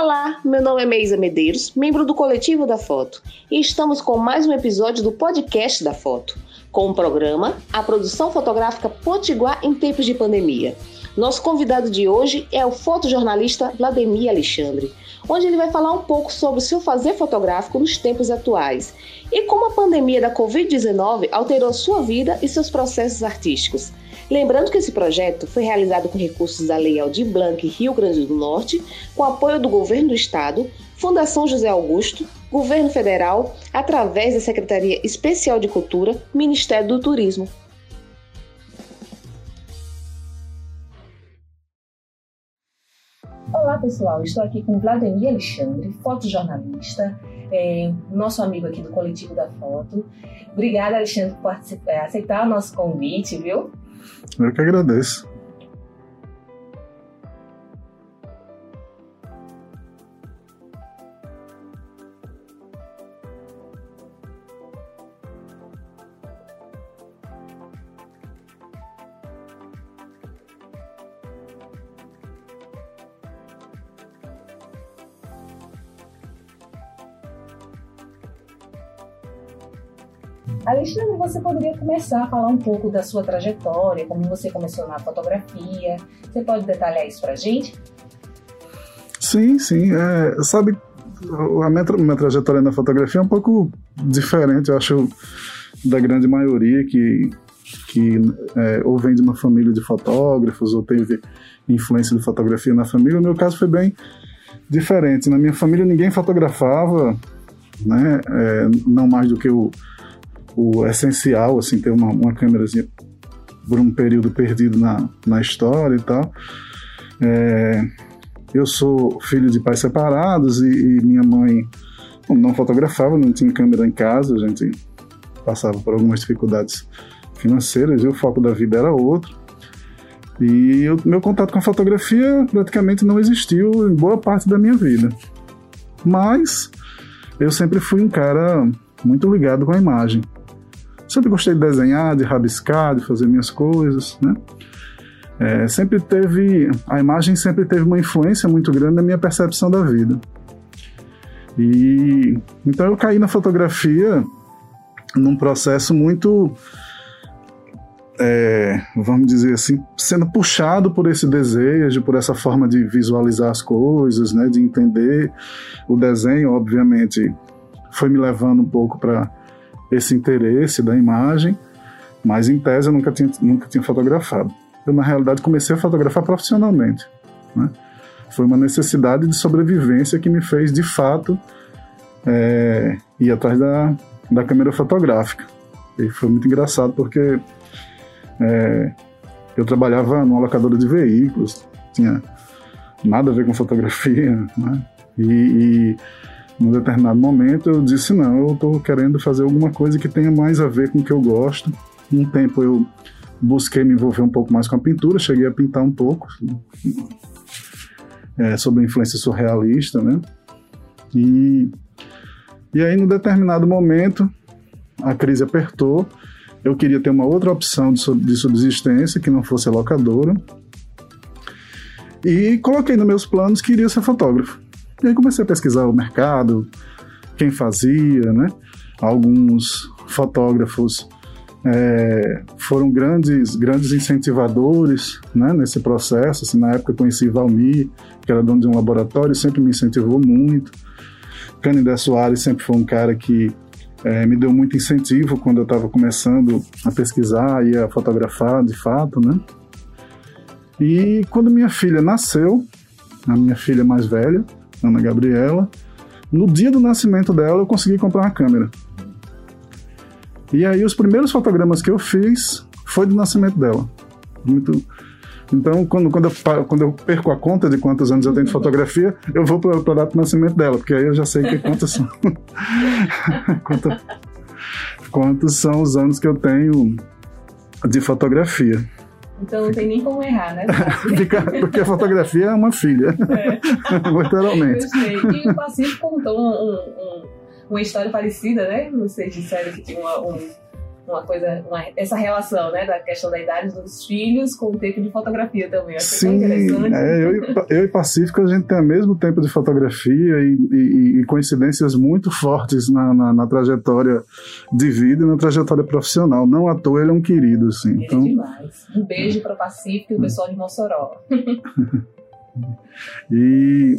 Olá, meu nome é Meisa Medeiros, membro do coletivo da Foto, e estamos com mais um episódio do podcast da Foto, com o programa A Produção Fotográfica Potiguar em Tempos de Pandemia. Nosso convidado de hoje é o fotojornalista Vladimir Alexandre, onde ele vai falar um pouco sobre o seu fazer fotográfico nos tempos atuais e como a pandemia da Covid-19 alterou sua vida e seus processos artísticos. Lembrando que esse projeto foi realizado com recursos da Lei Aldir Blanc Rio Grande do Norte, com apoio do Governo do Estado, Fundação José Augusto, Governo Federal, através da Secretaria Especial de Cultura, Ministério do Turismo. Olá pessoal, estou aqui com Vladimir Alexandre, fotojornalista, é, nosso amigo aqui do Coletivo da Foto. Obrigada, Alexandre, por aceitar o nosso convite, viu? Eu que agradeço. Alexandre, você poderia começar a falar um pouco da sua trajetória, como você começou na fotografia. Você pode detalhar isso para gente? Sim, sim. É, sabe, a minha, minha trajetória na fotografia é um pouco diferente, eu acho, da grande maioria que, que é, ou vem de uma família de fotógrafos ou teve influência de fotografia na família. O meu caso foi bem diferente. Na minha família ninguém fotografava, né? É, não mais do que o o essencial, assim, ter uma, uma câmerazinha por um período perdido na, na história e tal. É, eu sou filho de pais separados e, e, minha mãe não fotografava, não tinha câmera em casa, a gente passava por algumas dificuldades financeiras e o foco da vida era outro. E o meu contato com a fotografia praticamente não existiu em boa parte da minha vida. Mas eu sempre fui um cara muito ligado com a imagem. Sempre gostei de desenhar, de rabiscar, de fazer minhas coisas, né? É, sempre teve a imagem sempre teve uma influência muito grande na minha percepção da vida e então eu caí na fotografia num processo muito é, vamos dizer assim sendo puxado por esse desejo por essa forma de visualizar as coisas né de entender o desenho obviamente foi me levando um pouco para esse interesse da imagem, mas em tese eu nunca tinha, nunca tinha fotografado. Eu, na realidade, comecei a fotografar profissionalmente. Né? Foi uma necessidade de sobrevivência que me fez, de fato, é, ir atrás da, da câmera fotográfica. E foi muito engraçado porque é, eu trabalhava numa locadora de veículos, tinha nada a ver com fotografia, né? e, e num determinado momento eu disse não, eu estou querendo fazer alguma coisa que tenha mais a ver com o que eu gosto. Um tempo eu busquei me envolver um pouco mais com a pintura, cheguei a pintar um pouco é, sobre a influência surrealista, né? E, e aí, num determinado momento, a crise apertou. Eu queria ter uma outra opção de, subsistência que não fosse a locadora. E coloquei nos meus planos que iria ser fotógrafo. E aí comecei a pesquisar o mercado, quem fazia, né? Alguns fotógrafos é, foram grandes, grandes incentivadores né, nesse processo. Assim, na época eu conheci Valmir, que era dono de um laboratório, sempre me incentivou muito. Canindé Soares sempre foi um cara que é, me deu muito incentivo quando eu estava começando a pesquisar e a fotografar de fato, né? E quando minha filha nasceu, a minha filha mais velha, Ana Gabriela. No dia do nascimento dela, eu consegui comprar uma câmera. E aí, os primeiros fotogramas que eu fiz foi do nascimento dela. Muito. Então, quando, quando, eu, quando eu perco a conta de quantos anos eu tenho de fotografia, eu vou para o data do nascimento dela, porque aí eu já sei que quantos são. quantos são os anos que eu tenho de fotografia. Então não tem nem como errar, né? Porque a fotografia é uma filha. É. Literalmente. E o paciente contou um, um, uma história parecida, né? Vocês disseram que tinha uma, um, uma coisa, uma, essa relação, né, da questão da idade dos filhos com o tempo de fotografia também. Acho Sim. É, eu, e, eu e Pacífico a gente tem o mesmo tempo de fotografia e, e, e coincidências muito fortes na, na, na, trajetória de vida e na trajetória profissional. Não à toa ele é um querido, assim. Ele é então... é demais. Um beijo para Pacífico e o pessoal de Mossoró. e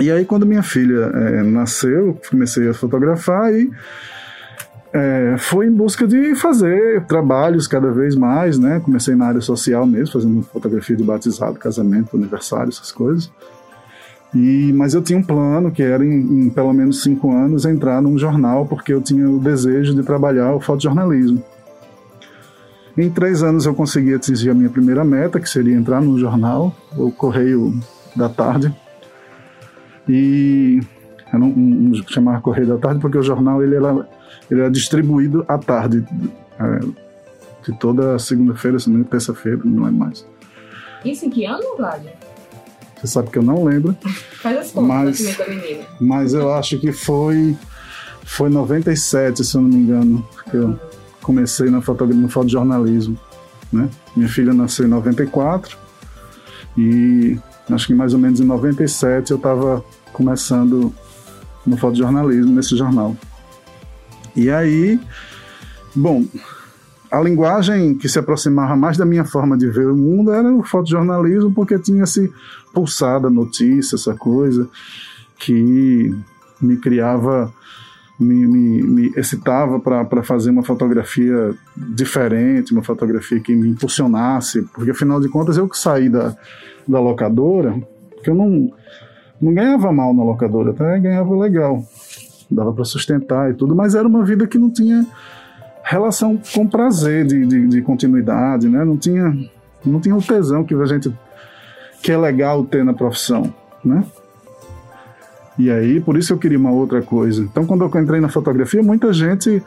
e aí, quando minha filha é, nasceu, comecei a fotografar e é, foi em busca de fazer trabalhos cada vez mais, né? Comecei na área social mesmo, fazendo fotografia de batizado, casamento, aniversário, essas coisas. E, mas eu tinha um plano que era em, em, pelo menos cinco anos entrar num jornal porque eu tinha o desejo de trabalhar o fotojornalismo. Em três anos eu consegui atingir a minha primeira meta, que seria entrar num jornal, o Correio da Tarde. E eu não, não chamava Correio da Tarde porque o jornal ele era ele era distribuído à tarde, é, de toda segunda-feira, semana, terça-feira, não é mais. Isso em que ano, Vlad? Você sabe que eu não lembro. Faz as contas, mas, mas eu acho que foi foi 97, se eu não me engano, que eu comecei na fotografia, no fotojornalismo, né? Minha filha nasceu em 94 e acho que mais ou menos em 97 eu estava começando no fotojornalismo nesse jornal. E aí, bom, a linguagem que se aproximava mais da minha forma de ver o mundo era o fotojornalismo, porque tinha se pulsada notícia, essa coisa que me criava, me, me, me excitava para fazer uma fotografia diferente, uma fotografia que me impulsionasse, porque afinal de contas eu que saí da, da locadora, que eu não, não ganhava mal na locadora, até ganhava legal dava para sustentar e tudo, mas era uma vida que não tinha relação com prazer de, de, de, continuidade, né? Não tinha, não tinha o tesão que a gente que é legal ter na profissão, né? E aí, por isso eu queria uma outra coisa. Então, quando eu entrei na fotografia, muita gente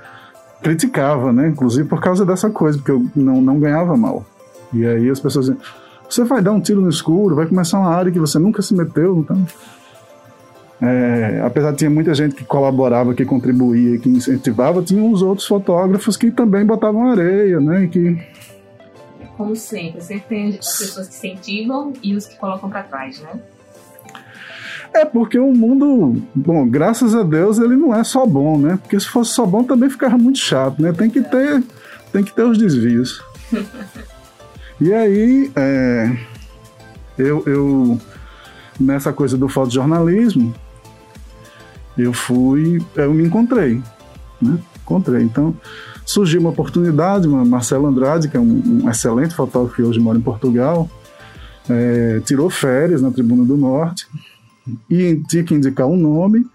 criticava, né? Inclusive por causa dessa coisa, porque eu não, não ganhava mal. E aí as pessoas diziam, você vai dar um tiro no escuro, vai começar uma área que você nunca se meteu, então é, apesar de ter muita gente que colaborava, que contribuía, que incentivava, tinha uns outros fotógrafos que também botavam areia, né? E que... Como sempre, sempre tem as pessoas que incentivam e os que colocam para trás, né? É porque o mundo, bom, graças a Deus ele não é só bom, né? Porque se fosse só bom também ficava muito chato, né? Tem que ter, tem que ter os desvios. e aí, é, eu, eu nessa coisa do fotojornalismo, eu fui, eu me encontrei, né? Encontrei. Então, surgiu uma oportunidade, Marcelo Andrade, que é um, um excelente fotógrafo que hoje mora em Portugal, é, tirou férias na Tribuna do Norte e tinha que indicar um nome.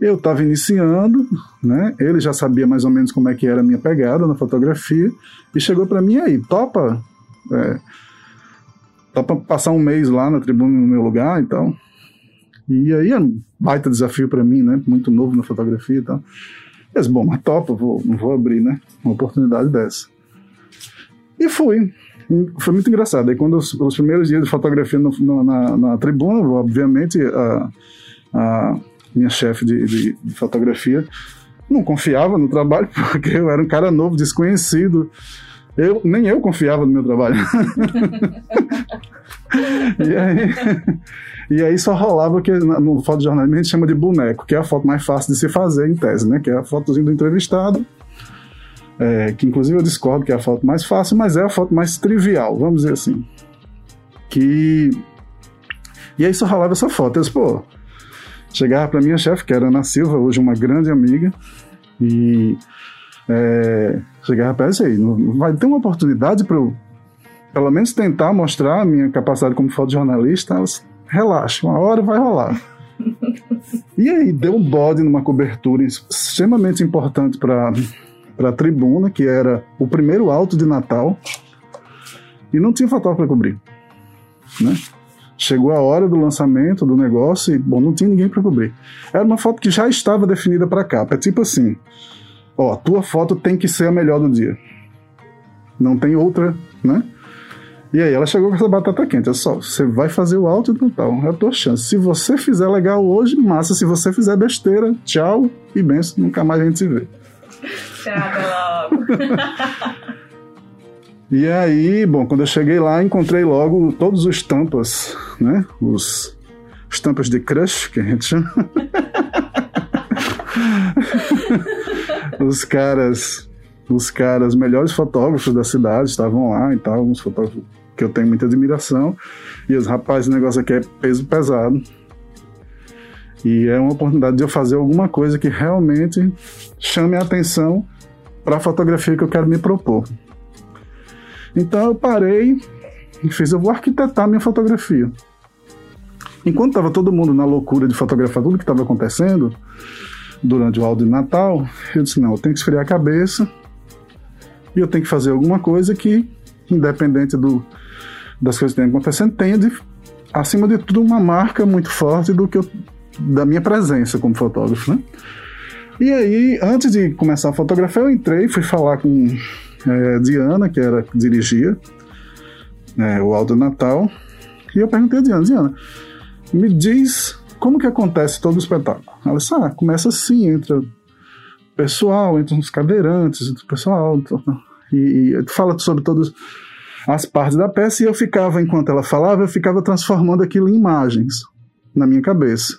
Eu estava iniciando, né? Ele já sabia mais ou menos como é que era a minha pegada na fotografia e chegou para mim aí, topa, é, topa passar um mês lá na Tribuna no meu lugar, então e aí é um baita desafio para mim, né? Muito novo na fotografia e tal. Mas, bom, mas topa, vou, não vou abrir, né? Uma oportunidade dessa. E fui. Foi muito engraçado. Aí, quando os, os primeiros dias de fotografia no, no, na, na, tribuna, obviamente, a, a minha chefe de, de, de fotografia não confiava no trabalho, porque eu era um cara novo, desconhecido. Eu, nem eu confiava no meu trabalho. e aí, e aí só rolava o que no fotojornalismo a gente chama de boneco, que é a foto mais fácil de se fazer em tese, né? Que é a fotozinha do entrevistado, é, que inclusive eu discordo que é a foto mais fácil, mas é a foto mais trivial, vamos dizer assim. Que... E aí só rolava essa foto. Eu disse, pô, chegava para minha chefe, que era Ana Silva, hoje uma grande amiga, e é, chegava para aí, vai ter uma oportunidade para pelo menos tentar mostrar a minha capacidade como fotojornalista, elas relaxa, uma hora vai rolar. e aí deu um bode numa cobertura extremamente importante para a tribuna, que era o primeiro alto de Natal, e não tinha fotógrafo para cobrir. Né? Chegou a hora do lançamento do negócio e, bom, não tinha ninguém para cobrir. Era uma foto que já estava definida para capa. É tipo assim: ó, tua foto tem que ser a melhor do dia. Não tem outra, né? E aí ela chegou com essa batata quente. É só, você vai fazer o alto e tal. É a tua chance. Se você fizer legal hoje, massa. Se você fizer besteira, tchau e benção. Nunca mais a gente se vê. Tchau, e aí, bom, quando eu cheguei lá, encontrei logo todos os tampas, né? Os, os tampas de crush, que a gente chama. os caras, os caras melhores fotógrafos da cidade estavam lá e tal, alguns fotógrafos que eu tenho muita admiração. E os rapazes, o negócio aqui é peso pesado. E é uma oportunidade de eu fazer alguma coisa que realmente chame a atenção para a fotografia que eu quero me propor. Então eu parei e fiz, eu vou arquitetar minha fotografia. Enquanto estava todo mundo na loucura de fotografar tudo que estava acontecendo durante o áudio de Natal, eu disse, não, eu tenho que esfriar a cabeça e eu tenho que fazer alguma coisa que, independente do, das coisas que estão acontecendo, tenha, de, acima de tudo, uma marca muito forte do que eu, da minha presença como fotógrafo, né? E aí, antes de começar a fotografar, eu entrei, fui falar com é, Diana, que era que dirigia é, o Aldo Natal, e eu perguntei a Diana, Diana, me diz como que acontece todo o espetáculo. Ela disse, ah, começa assim, entra pessoal, entra uns cadeirantes, entra o pessoal, e, e fala sobre todas as partes da peça, e eu ficava, enquanto ela falava, eu ficava transformando aquilo em imagens na minha cabeça.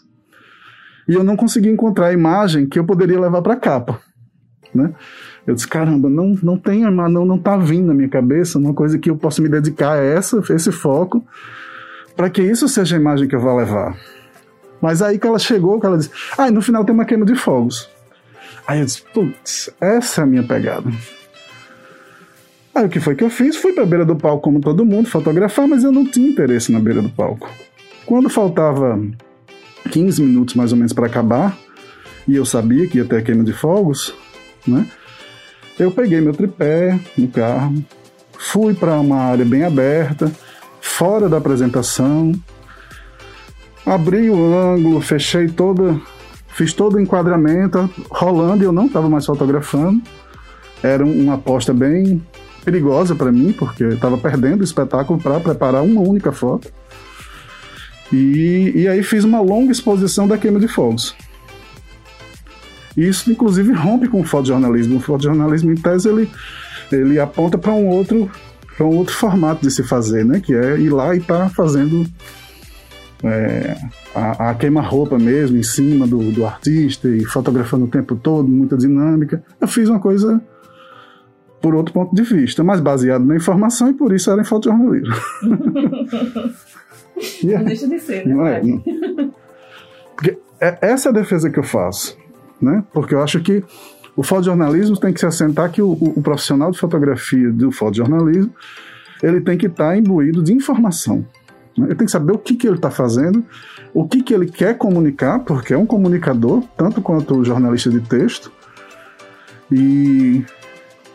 E eu não conseguia encontrar a imagem que eu poderia levar para a capa, né? Eu disse, caramba, não, não tem, não, não tá vindo na minha cabeça uma coisa que eu possa me dedicar a essa, esse foco, para que isso seja a imagem que eu vou levar. Mas aí que ela chegou, que ela disse, ah, e no final tem uma queima de fogos. Aí eu disse, putz, essa é a minha pegada. Aí o que foi que eu fiz? Fui para a beira do palco como todo mundo, fotografar, mas eu não tinha interesse na beira do palco. Quando faltava 15 minutos mais ou menos para acabar, e eu sabia que ia ter a queima de fogos, né? Eu peguei meu tripé no carro, fui para uma área bem aberta, fora da apresentação, abri o ângulo, fechei toda, fiz todo o enquadramento, rolando e eu não estava mais fotografando. Era uma aposta bem perigosa para mim, porque eu estava perdendo o espetáculo para preparar uma única foto. E, e aí fiz uma longa exposição da queima de fogos. Isso, inclusive, rompe com o fotojornalismo. O fotojornalismo, em tese, ele, ele aponta para um outro para um outro formato de se fazer, né? Que é ir lá e estar tá fazendo é, a, a queima-roupa mesmo em cima do, do artista e fotografando o tempo todo, muita dinâmica. Eu fiz uma coisa por outro ponto de vista, mas baseado na informação e por isso era em fotojornalismo. não deixa de ser, né? Não é, não. Porque é, essa é a defesa que eu faço né? Porque eu acho que o fotojornalismo tem que se assentar que o, o, o profissional de fotografia do fotojornalismo ele tem que estar tá imbuído de informação. Né? Ele tem que saber o que, que ele está fazendo, o que, que ele quer comunicar, porque é um comunicador, tanto quanto o jornalista de texto, e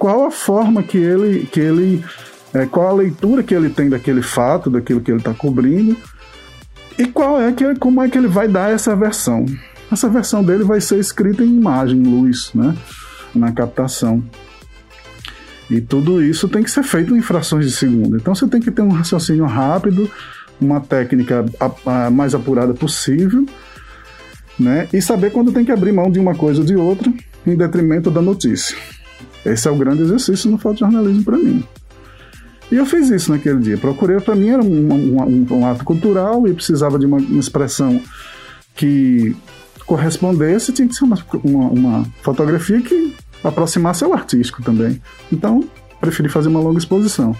qual a forma que ele, que ele é, qual a leitura que ele tem daquele fato, daquilo que ele está cobrindo, e qual é que, como é que ele vai dar essa versão essa versão dele vai ser escrita em imagem, luz, né? Na captação. E tudo isso tem que ser feito em frações de segundo. Então você tem que ter um raciocínio rápido, uma técnica a, a mais apurada possível, né? E saber quando tem que abrir mão de uma coisa ou de outra em detrimento da notícia. Esse é o grande exercício no fotojornalismo para mim. E eu fiz isso naquele dia. Procurei, para mim era um, um, um, ato cultural e precisava de uma, uma expressão que correspondesse, tinha que ser uma, uma, uma fotografia que aproximasse ao artístico também. Então, preferi fazer uma longa exposição.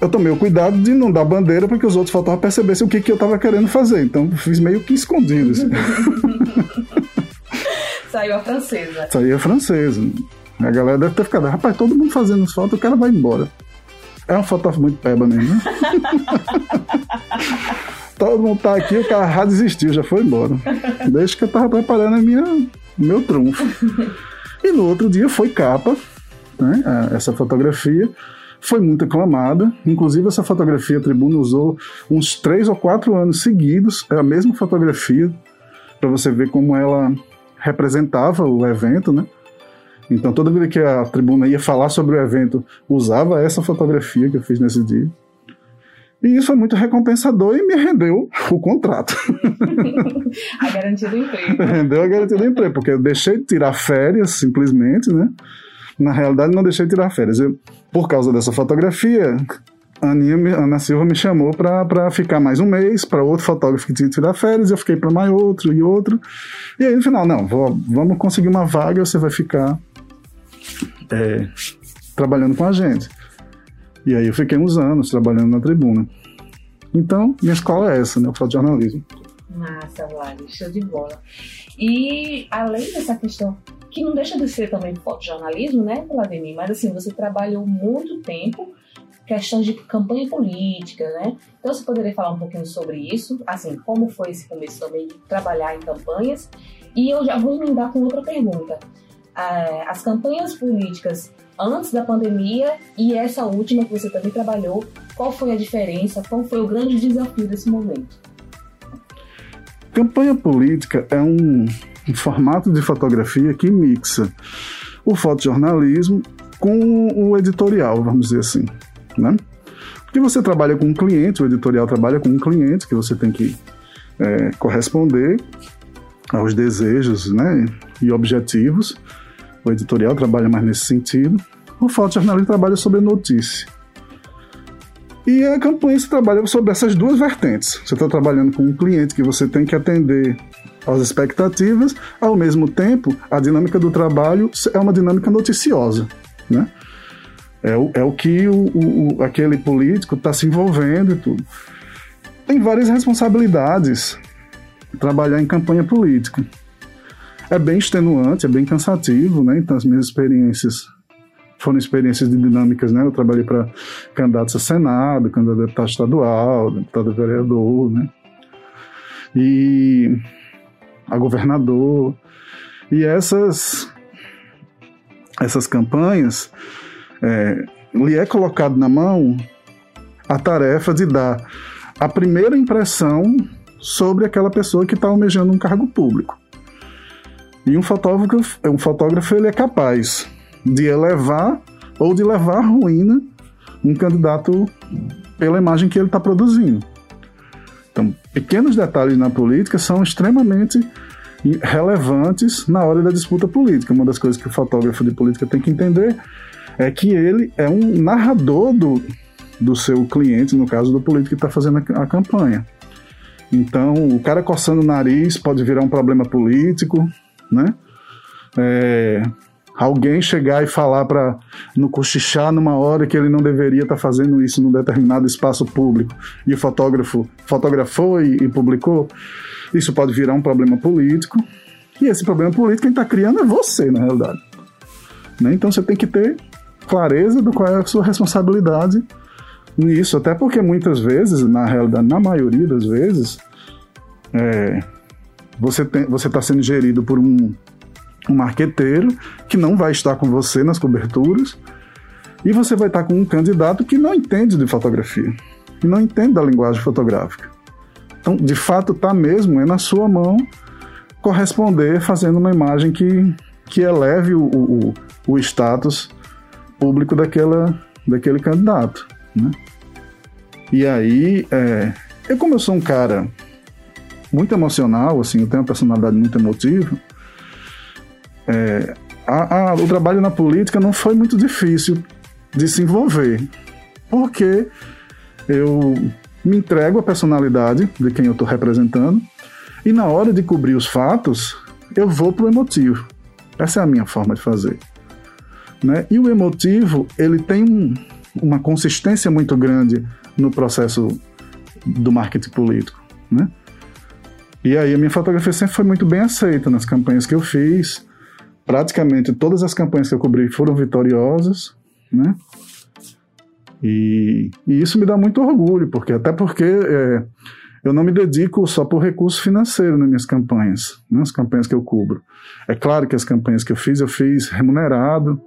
Eu tomei o cuidado de não dar bandeira para que os outros fotógrafos percebessem o que, que eu estava querendo fazer. Então, fiz meio que escondido. Assim. Saiu a francesa. Saiu a francesa. A galera deve ter ficado, rapaz, todo mundo fazendo as fotos, o cara vai embora. É um fotógrafo muito peba mesmo, né? todo mundo tá aqui, o cara já desistiu, já foi embora. Desde que eu tava preparando a minha, meu trunfo. E no outro dia foi capa, né, essa fotografia. Foi muito aclamada, inclusive essa fotografia a Tribuna usou uns três ou quatro anos seguidos, é a mesma fotografia, para você ver como ela representava o evento, né? Então toda vez que a Tribuna ia falar sobre o evento, usava essa fotografia que eu fiz nesse dia. E isso é muito recompensador e me rendeu o contrato. a garantia do emprego. Rendeu a garantia do emprego, porque eu deixei de tirar férias, simplesmente, né? na realidade, não deixei de tirar férias. Eu, por causa dessa fotografia, a Aninha, Ana Silva me chamou para ficar mais um mês, para outro fotógrafo que tinha tirar férias, eu fiquei para mais outro e outro. E aí no final, não, vou, vamos conseguir uma vaga, você vai ficar é, trabalhando com a gente. E aí eu fiquei uns anos trabalhando na tribuna. Então, minha escola é essa, né? O fotojornalismo. Massa, Vale, show de bola. E além dessa questão, que não deixa de ser também fotojornalismo, né, Vladimir? Mas assim, você trabalhou muito tempo questões de campanha política, né? Então você poderia falar um pouquinho sobre isso, assim, como foi esse começo também de trabalhar em campanhas? E eu já vou emendar com outra pergunta. Ah, as campanhas políticas antes da pandemia e essa última que você também trabalhou, qual foi a diferença? Qual foi o grande desafio desse momento? Campanha política é um, um formato de fotografia que mixa o fotojornalismo com o editorial, vamos dizer assim né? Porque você trabalha com um cliente, o editorial trabalha com um cliente que você tem que é, corresponder aos desejos né, e objetivos. O editorial trabalha mais nesse sentido. O fotojornalismo trabalha sobre notícia. E a campanha se trabalha sobre essas duas vertentes. Você está trabalhando com um cliente que você tem que atender às expectativas, ao mesmo tempo, a dinâmica do trabalho é uma dinâmica noticiosa. Né? É o, é o que o, o aquele político está se envolvendo e tudo. Tem várias responsabilidades trabalhar em campanha política. É bem extenuante, é bem cansativo, né? Então, as minhas experiências foram experiências de dinâmicas, né? Eu trabalhei para candidatos a Senado, candidato a deputado estadual, deputado a vereador, né? E a governador. E essas, essas campanhas é, lhe é colocado na mão a tarefa de dar a primeira impressão sobre aquela pessoa que está almejando um cargo público. E um fotógrafo, um fotógrafo ele é capaz de elevar ou de levar à ruína um candidato pela imagem que ele está produzindo. Então, pequenos detalhes na política são extremamente relevantes na hora da disputa política. Uma das coisas que o fotógrafo de política tem que entender é que ele é um narrador do, do seu cliente, no caso do político que está fazendo a, a, campanha. Então, o cara coçando o nariz pode virar um problema político, né? É, alguém chegar e falar para no cochichar numa hora que ele não deveria estar tá fazendo isso num determinado espaço público e o fotógrafo fotografou e, e publicou, isso pode virar um problema político. E esse problema político quem está criando é você, na realidade. Né? Então você tem que ter clareza do qual é a sua responsabilidade nisso, até porque muitas vezes, na realidade, na maioria das vezes, é, você está sendo gerido por um, um marqueteiro que não vai estar com você nas coberturas e você vai estar com um candidato que não entende de fotografia e não entende da linguagem fotográfica. Então, de fato, está mesmo é na sua mão corresponder fazendo uma imagem que, que eleve o, o, o status público daquela, daquele candidato, né? E aí, é, eu como eu sou um cara muito emocional, assim, eu tenho uma personalidade muito emotiva, é, a, a, o trabalho na política não foi muito difícil de se envolver, porque eu me entrego à personalidade de quem eu estou representando e na hora de cobrir os fatos, eu vou pro emotivo. Essa é a minha forma de fazer. Né? E o emotivo, ele tem um, uma consistência muito grande no processo do marketing político. Né? E aí a minha fotografia sempre foi muito bem aceita nas campanhas que eu fiz. Praticamente todas as campanhas que eu cobri foram vitoriosas, né? E, e isso me dá muito orgulho, porque até porque é, eu não me dedico só por recurso financeiro nas minhas campanhas, nas campanhas que eu cubro. É claro que as campanhas que eu fiz, eu fiz remunerado,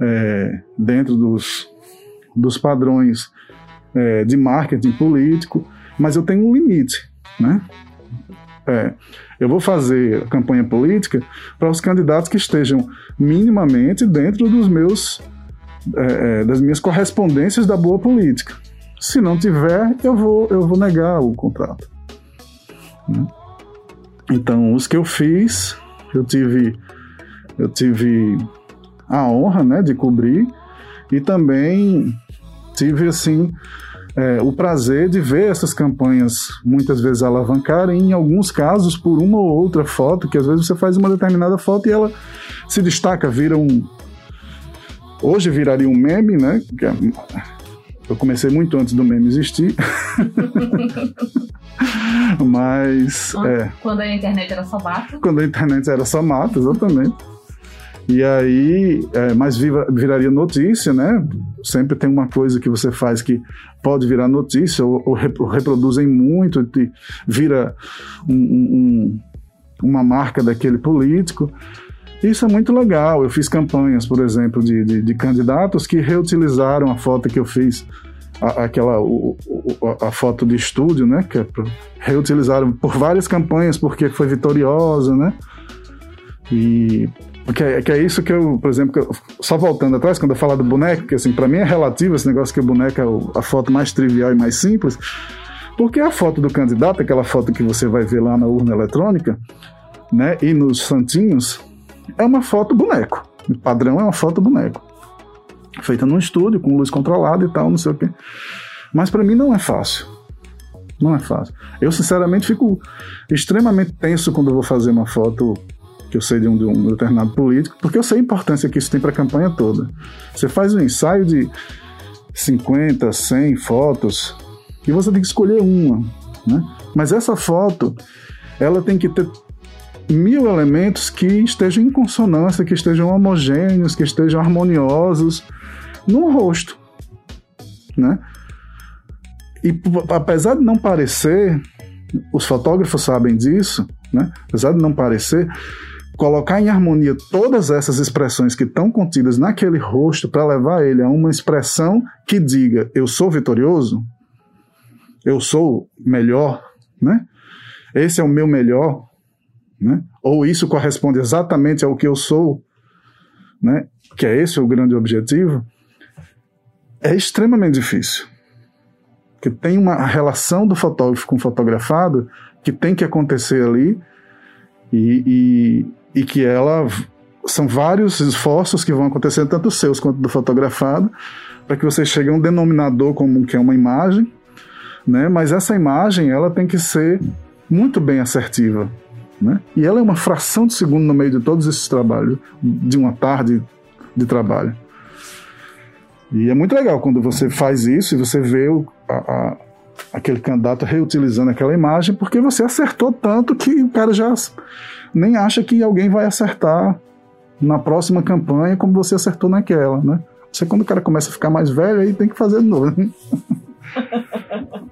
é, dentro dos, dos padrões é, de marketing político, mas eu tenho um limite, né? É, eu vou fazer a campanha política para os candidatos que estejam minimamente dentro dos meus é, é, das minhas correspondências da boa política. Se não tiver, eu vou eu vou negar o contrato. Né? Então, os que eu fiz, eu tive eu tive a honra, né, de cobrir e também tive assim é, o prazer de ver essas campanhas muitas vezes alavancarem, em alguns casos por uma ou outra foto, que às vezes você faz uma determinada foto e ela se destaca, vira um. Hoje viraria um meme, né? É, eu comecei muito antes do meme existir. Mas. Quando, é, quando a internet era só mato. Quando a internet era só mato, exatamente. E aí, é, mas viraria notícia, né? Sempre tem uma coisa que você faz que pode virar notícia, ou, ou reproduzem muito, e vira um, um, uma marca daquele político. Isso é muito legal. Eu fiz campanhas, por exemplo, de, de, de candidatos que reutilizaram a foto que eu fiz, a, aquela o, a foto de estúdio, né? Que é, reutilizaram por várias campanhas porque foi vitoriosa, né? E que é, que é isso que eu, por exemplo, eu, só voltando atrás, quando eu falo do boneco, que assim, para mim é relativo esse negócio que o boneco é a foto mais trivial e mais simples, porque a foto do candidato, aquela foto que você vai ver lá na urna eletrônica, né, e nos santinhos, é uma foto boneco. O padrão é uma foto boneco. Feita num estúdio, com luz controlada e tal, não sei o quê. Mas para mim não é fácil. Não é fácil. Eu, sinceramente, fico extremamente tenso quando eu vou fazer uma foto que eu sei de um, de um determinado político, porque eu sei a importância que isso tem para a campanha toda. Você faz um ensaio de 50, 100 fotos e você tem que escolher uma, né? Mas essa foto, ela tem que ter mil elementos que estejam em consonância, que estejam homogêneos, que estejam harmoniosos no rosto, né? E apesar de não parecer, os fotógrafos sabem disso, né? Apesar de não parecer, colocar em harmonia todas essas expressões que estão contidas naquele rosto para levar ele a uma expressão que diga eu sou vitorioso, eu sou melhor, né? Esse é o meu melhor, né? Ou isso corresponde exatamente ao que eu sou, né? Que é esse o grande objetivo. É extremamente difícil. Porque tem uma relação do fotógrafo com o fotografado que tem que acontecer ali e, e que ela são vários esforços que vão acontecer, tanto seus quanto do fotografado, para que você chegue a um denominador comum que é uma imagem, né? Mas essa imagem ela tem que ser muito bem assertiva, né? E ela é uma fração de segundo no meio de todos esses trabalhos, de uma tarde de trabalho. E é muito legal quando você faz isso e você vê o, a, aquele candidato reutilizando aquela imagem, porque você acertou tanto que o cara já nem acha que alguém vai acertar na próxima campanha como você acertou naquela, né? Você quando o cara começa a ficar mais velho, aí tem que fazer de novo. Né?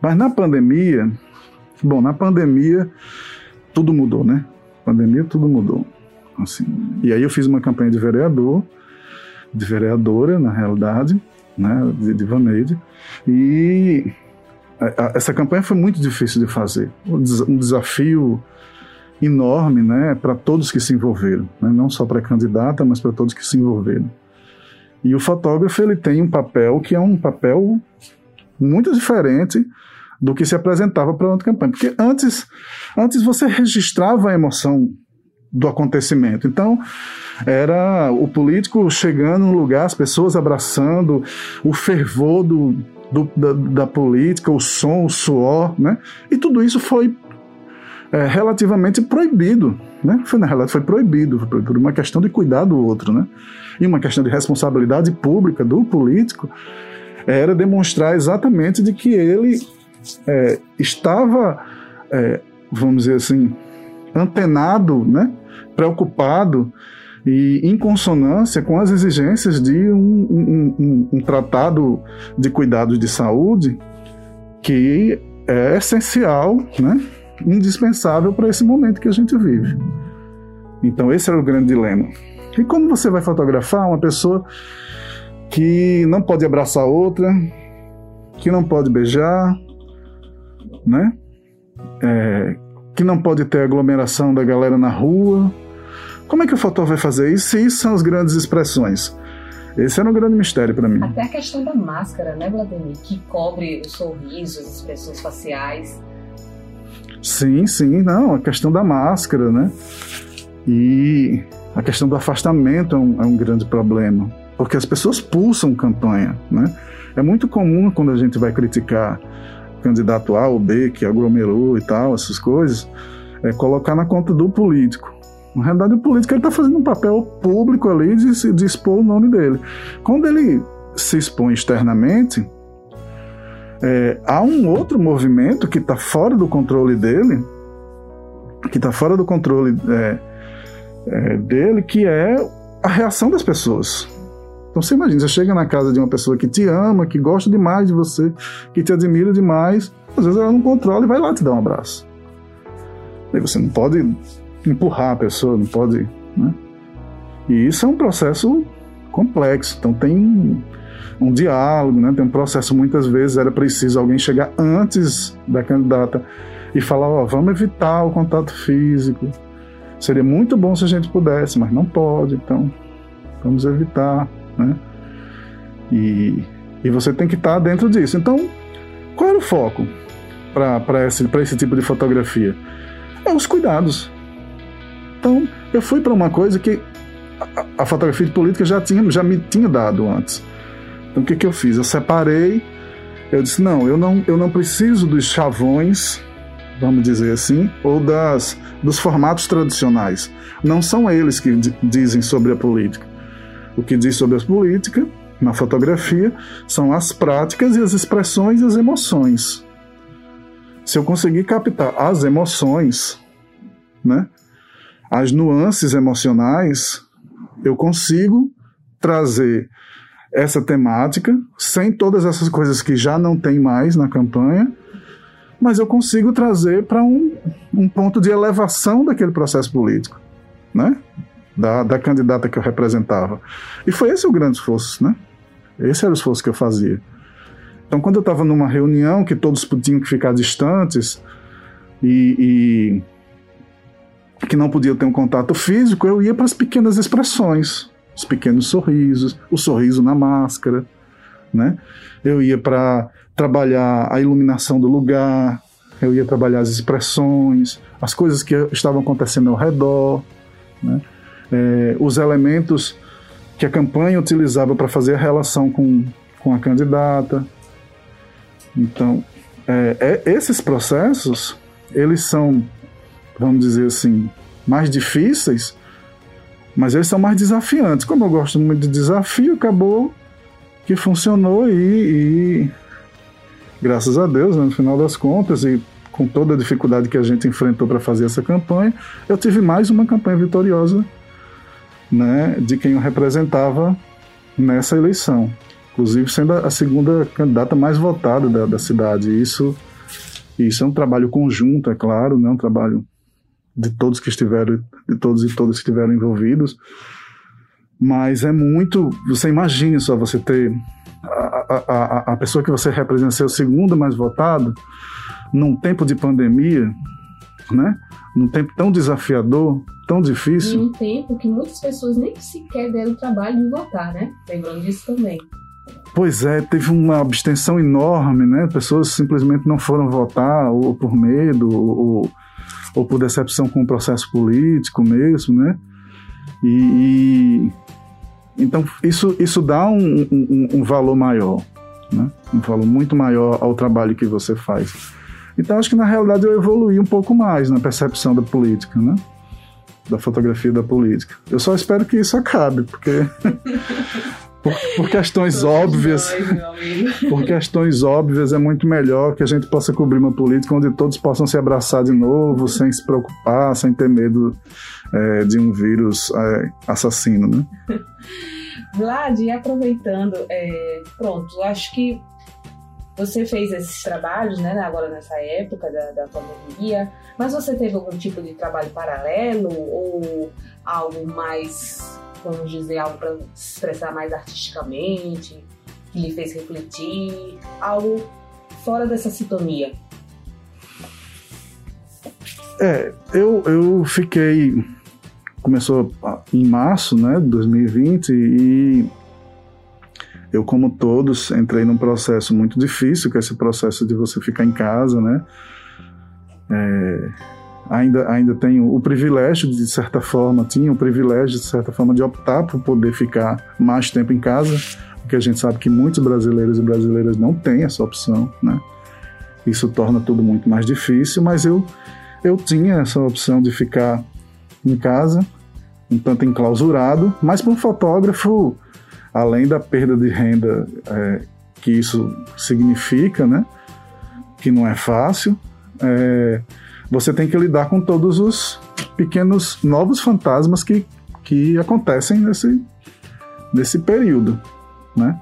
Mas na pandemia, bom, na pandemia tudo mudou, né? Pandemia tudo mudou. Assim, e aí eu fiz uma campanha de vereador, de vereadora, na realidade, né, de, de Vaneide, e essa campanha foi muito difícil de fazer, um desafio enorme, né, para todos que se envolveram, né, não só para a candidata, mas para todos que se envolveram. E o fotógrafo ele tem um papel que é um papel muito diferente do que se apresentava para outra campanha, porque antes, antes você registrava a emoção do acontecimento. Então, era o político chegando no lugar, as pessoas abraçando, o fervor do, do, da, da, política, o som, o suor, né? E tudo isso foi é, relativamente proibido, né? Foi, na realidade, foi proibido por uma questão de cuidar do outro, né? E uma questão de responsabilidade pública do político era demonstrar exatamente de que ele é, estava, é, vamos dizer assim, antenado, né? Preocupado e em consonância com as exigências de um, um, um, um tratado de cuidados de saúde que é essencial, né, indispensável para esse momento que a gente vive. Então esse era o grande dilema. E quando você vai fotografar uma pessoa que não pode abraçar outra, que não pode beijar, né? É, que não pode ter aglomeração da galera na rua, como é que o fotógrafo vai fazer isso? E isso são as grandes expressões. Esse era um grande mistério para mim. Até a questão da máscara, né, Vladimir? Que cobre o sorriso, as expressões faciais. Sim, sim, não, a questão da máscara, né? E a questão do afastamento é um, é um grande problema, porque as pessoas pulsam campanha, né? É muito comum quando a gente vai criticar candidato A ou B que aglomerou e tal, essas coisas, é colocar na conta do político. Na realidade, o político está fazendo um papel público ali de, de expor o nome dele. Quando ele se expõe externamente, é, há um outro movimento que está fora do controle dele, que está fora do controle é, é, dele, que é a reação das pessoas. Então você imagina, você chega na casa de uma pessoa que te ama, que gosta demais de você, que te admira demais, às vezes ela não controla e vai lá te dar um abraço. E você não pode empurrar a pessoa, não pode. Né? E isso é um processo complexo. Então tem um, diálogo, né? tem um processo. Muitas vezes era preciso alguém chegar antes da candidata e falar: ó, vamos evitar o contato físico. Seria muito bom se a gente pudesse, mas não pode, então vamos evitar né? E, e você tem que estar dentro disso. Então, qual era o foco para esse, esse tipo de fotografia? É os cuidados. Então, eu fui para uma coisa que a, a, fotografia de política já, tinha, já me tinha dado antes. Então, o que, que eu fiz? Eu separei, eu disse: não, eu não, eu não preciso dos chavões, vamos dizer assim, ou das, dos formatos tradicionais. Não são eles que dizem sobre a política. O que diz sobre a política, na fotografia, são as práticas e as expressões e as emoções. Se eu conseguir captar as emoções, né, as nuances emocionais, eu consigo trazer essa temática sem todas essas coisas que já não tem mais na campanha, mas eu consigo trazer para um, um ponto de elevação daquele processo político, né? da, da candidata que eu representava. E foi esse o grande esforço, né? Esse era o esforço que eu fazia. Então, quando eu estava numa reunião que todos tinham que ficar distantes e, e que não podiam ter um contato físico, eu ia para as pequenas expressões, os pequenos sorrisos, o sorriso na máscara, né? Eu ia para trabalhar a iluminação do lugar, eu ia trabalhar as expressões, as coisas que estavam acontecendo ao redor, né? é, os elementos que a campanha utilizava para fazer a relação com, com a candidata. Então, é, é, esses processos, eles são, vamos dizer assim, mais difíceis, mas eles são mais desafiantes. Como eu gosto muito de desafio, acabou que funcionou e, e graças a Deus, né, no final das contas, e com toda a dificuldade que a gente enfrentou para fazer essa campanha, eu tive mais uma campanha vitoriosa né, de quem o representava nessa eleição. Inclusive sendo a segunda candidata mais votada da, da cidade. Isso, isso é um trabalho conjunto, é claro, né, um trabalho de todos que estiveram, de todos e todas que estiveram envolvidos. Mas é muito. Você imagine só você ter a, a, a pessoa que você representa ser o segundo mais votado num tempo de pandemia, né? Num tempo tão desafiador, tão difícil. Em um tempo que muitas pessoas nem sequer deram o trabalho de votar, né? Lembrando disso também. Pois é, teve uma abstenção enorme, né? Pessoas simplesmente não foram votar, ou por medo, ou, ou por decepção com o processo político mesmo, né? E, e então isso, isso dá um, um, um valor maior, né? Um valor muito maior ao trabalho que você faz. Então acho que na realidade eu evoluí um pouco mais na percepção da política, né? Da fotografia da política. Eu só espero que isso acabe, porque por, por, questões óbvias, por questões óbvias é muito melhor que a gente possa cobrir uma política onde todos possam se abraçar de novo, sem se preocupar, sem ter medo é, de um vírus é, assassino, né? Vlad, aproveitando, é, pronto, acho que você fez esses trabalhos, né, agora nessa época da, da pandemia, mas você teve algum tipo de trabalho paralelo ou algo mais, vamos dizer, algo para expressar mais artisticamente, que lhe fez refletir, algo fora dessa sintonia? É, eu, eu fiquei. Começou em março né, de 2020 e eu, como todos, entrei num processo muito difícil, que é esse processo de você ficar em casa, né? É, ainda, ainda tenho o privilégio, de certa forma, tinha o privilégio, de certa forma, de optar por poder ficar mais tempo em casa, porque a gente sabe que muitos brasileiros e brasileiras não têm essa opção, né? Isso torna tudo muito mais difícil, mas eu, eu tinha essa opção de ficar em casa, um tanto enclausurado, mas para um fotógrafo, além da perda de renda é, que isso significa, né? Que não é fácil, é, você tem que lidar com todos os pequenos novos fantasmas que, que acontecem nesse, nesse período, né?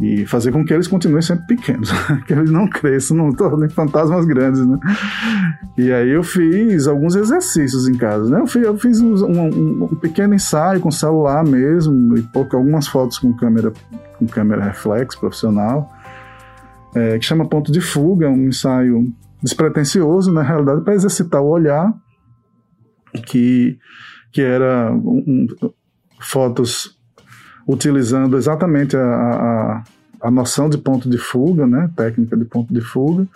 E fazer com que eles continuem sempre pequenos, que eles não cresçam, não tornem fantasmas grandes, né? E aí eu fiz alguns exercícios em casa, né? Eu fiz, eu fiz um, um, um, pequeno ensaio com celular mesmo, e pouco, algumas fotos com câmera, com câmera reflex profissional, é, que chama Ponto de Fuga, um ensaio despretensioso, na realidade, para exercitar o olhar, que, que era um, fotos utilizando exatamente a, a, a, noção de ponto de fuga, né, técnica de ponto de fuga,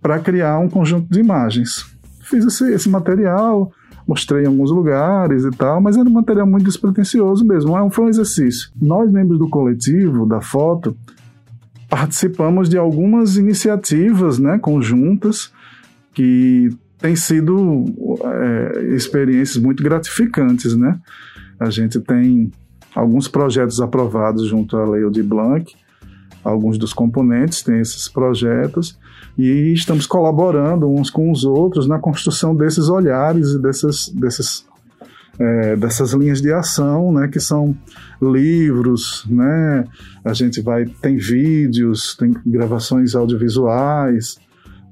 para criar um conjunto de imagens. Fiz esse, esse material, mostrei em alguns lugares e tal, mas era um material muito despretensioso mesmo, é foi um exercício. Nós, membros do coletivo da foto, participamos de algumas iniciativas né, conjuntas que têm sido é, experiências muito gratificantes. Né? A gente tem alguns projetos aprovados junto à Lei de Blanc, alguns dos componentes têm esses projetos, e estamos colaborando uns com os outros na construção desses olhares e dessas, dessas é, dessas linhas de ação, né, que são livros, né, a gente vai tem vídeos, tem gravações audiovisuais,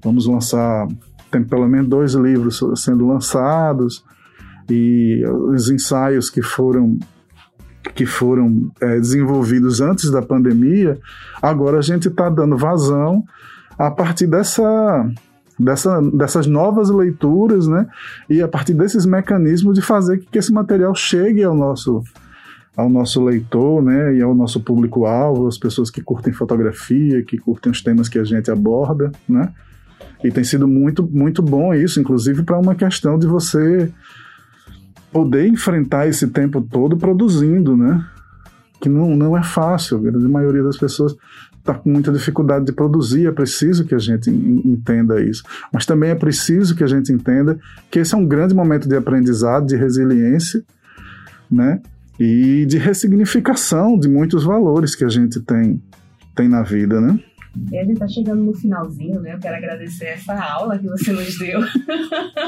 vamos lançar tem pelo menos dois livros sendo lançados e os ensaios que foram que foram é, desenvolvidos antes da pandemia, agora a gente está dando vazão a partir dessa dessa, dessas novas leituras, né? E a partir desses mecanismos de fazer que esse material chegue ao nosso ao nosso leitor, né, e ao nosso público-alvo, as pessoas que curtem fotografia, que curtem os temas que a gente aborda, né? E tem sido muito muito bom isso, inclusive para uma questão de você poder enfrentar esse tempo todo produzindo, né? Que não, não é fácil, a grande maioria das pessoas está com muita dificuldade de produzir, é preciso que a gente entenda isso. Mas também é preciso que a gente entenda que esse é um grande momento de aprendizado, de resiliência, né? E de ressignificação de muitos valores que a gente tem, tem na vida, né? E a gente está chegando no finalzinho, né? Eu quero agradecer essa aula que você nos deu.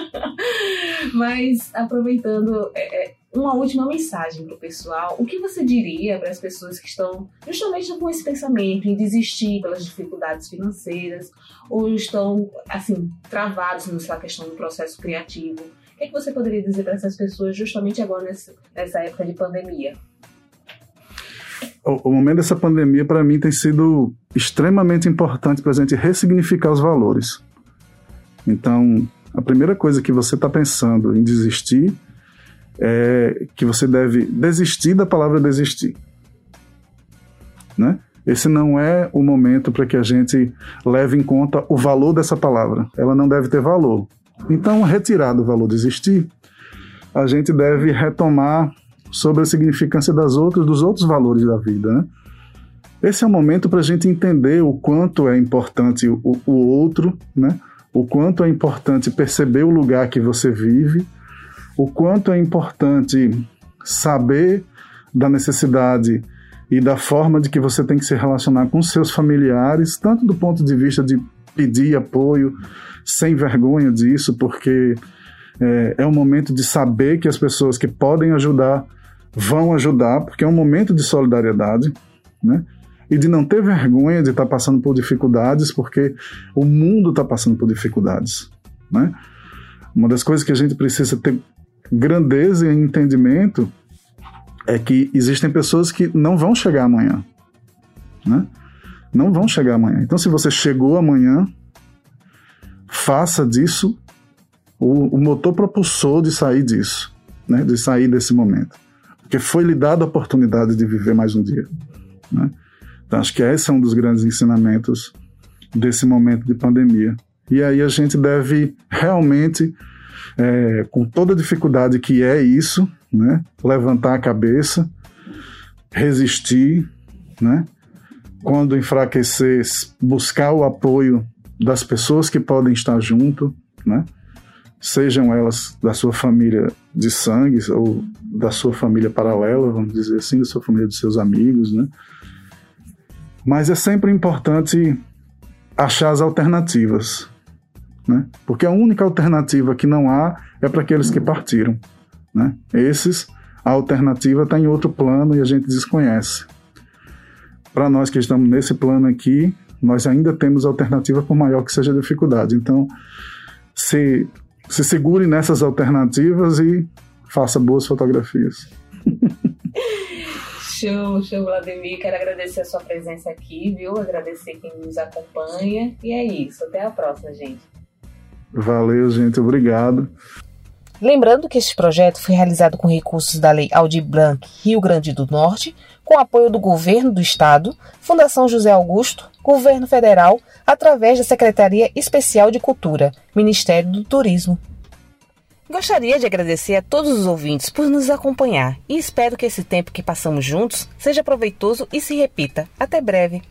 Mas aproveitando, é, é, uma última mensagem para o pessoal. O que você diria para as pessoas que estão justamente com esse pensamento em desistir pelas dificuldades financeiras ou estão, assim, travados nessa questão do processo criativo? O que, é que você poderia dizer para essas pessoas justamente agora nessa, época de pandemia? O, o momento dessa pandemia, para mim, tem sido extremamente importante para a gente ressignificar os valores. Então, a primeira coisa que você está pensando em desistir é que você deve desistir da palavra desistir. Né? Esse não é o momento para que a gente leve em conta o valor dessa palavra. Ela não deve ter valor. Então, retirado o valor desistir, a gente deve retomar sobre a significância das outras, dos outros valores da vida. Né? Esse é o momento para a gente entender o quanto é importante o, o outro, né? o quanto é importante perceber o lugar que você vive, o quanto é importante saber da necessidade e da forma de que você tem que se relacionar com seus familiares, tanto do ponto de vista de pedir apoio, sem vergonha disso, porque é, é um momento de saber que as pessoas que podem ajudar vão ajudar, porque é um momento de solidariedade, né? E de não ter vergonha de estar passando por dificuldades, porque o mundo está passando por dificuldades, né? Uma das coisas que a gente precisa ter grandeza e entendimento é que existem pessoas que não vão chegar amanhã, né? Não vão chegar amanhã. Então, se você chegou amanhã, faça disso o, o motor propulsor de sair disso, né? De sair desse momento, porque foi lhe dada a oportunidade de viver mais um dia, né? Então, acho que esse é um dos grandes ensinamentos desse momento de pandemia. E aí a gente deve realmente é, com toda a dificuldade que é isso, né? Levantar a cabeça, resistir, né? Quando enfraquecer, buscar o apoio das pessoas que podem estar junto, né? Sejam elas da sua família de sangue ou da sua família paralela, vamos dizer assim, da sua família dos seus amigos, né? Mas é sempre importante achar as alternativas, né? Porque a única alternativa que não há é para aqueles que partiram, né? Esses, a alternativa está em outro plano e a gente desconhece. Para nós que estamos nesse plano aqui, nós ainda temos alternativa por maior que seja a dificuldade. Então, se, se segure nessas alternativas e faça boas fotografias. Show, show, Vladimir. Quero agradecer a sua presença aqui, viu? Agradecer quem nos acompanha. E é isso. Até a próxima, gente. Valeu, gente. Obrigado. Lembrando que este projeto foi realizado com recursos da Lei Aldir Blanc Rio Grande do Norte, com apoio do Governo do Estado, Fundação José Augusto, Governo Federal, através da Secretaria Especial de Cultura, Ministério do Turismo. Gostaria de agradecer a todos os ouvintes por nos acompanhar e espero que esse tempo que passamos juntos seja proveitoso e se repita. Até breve!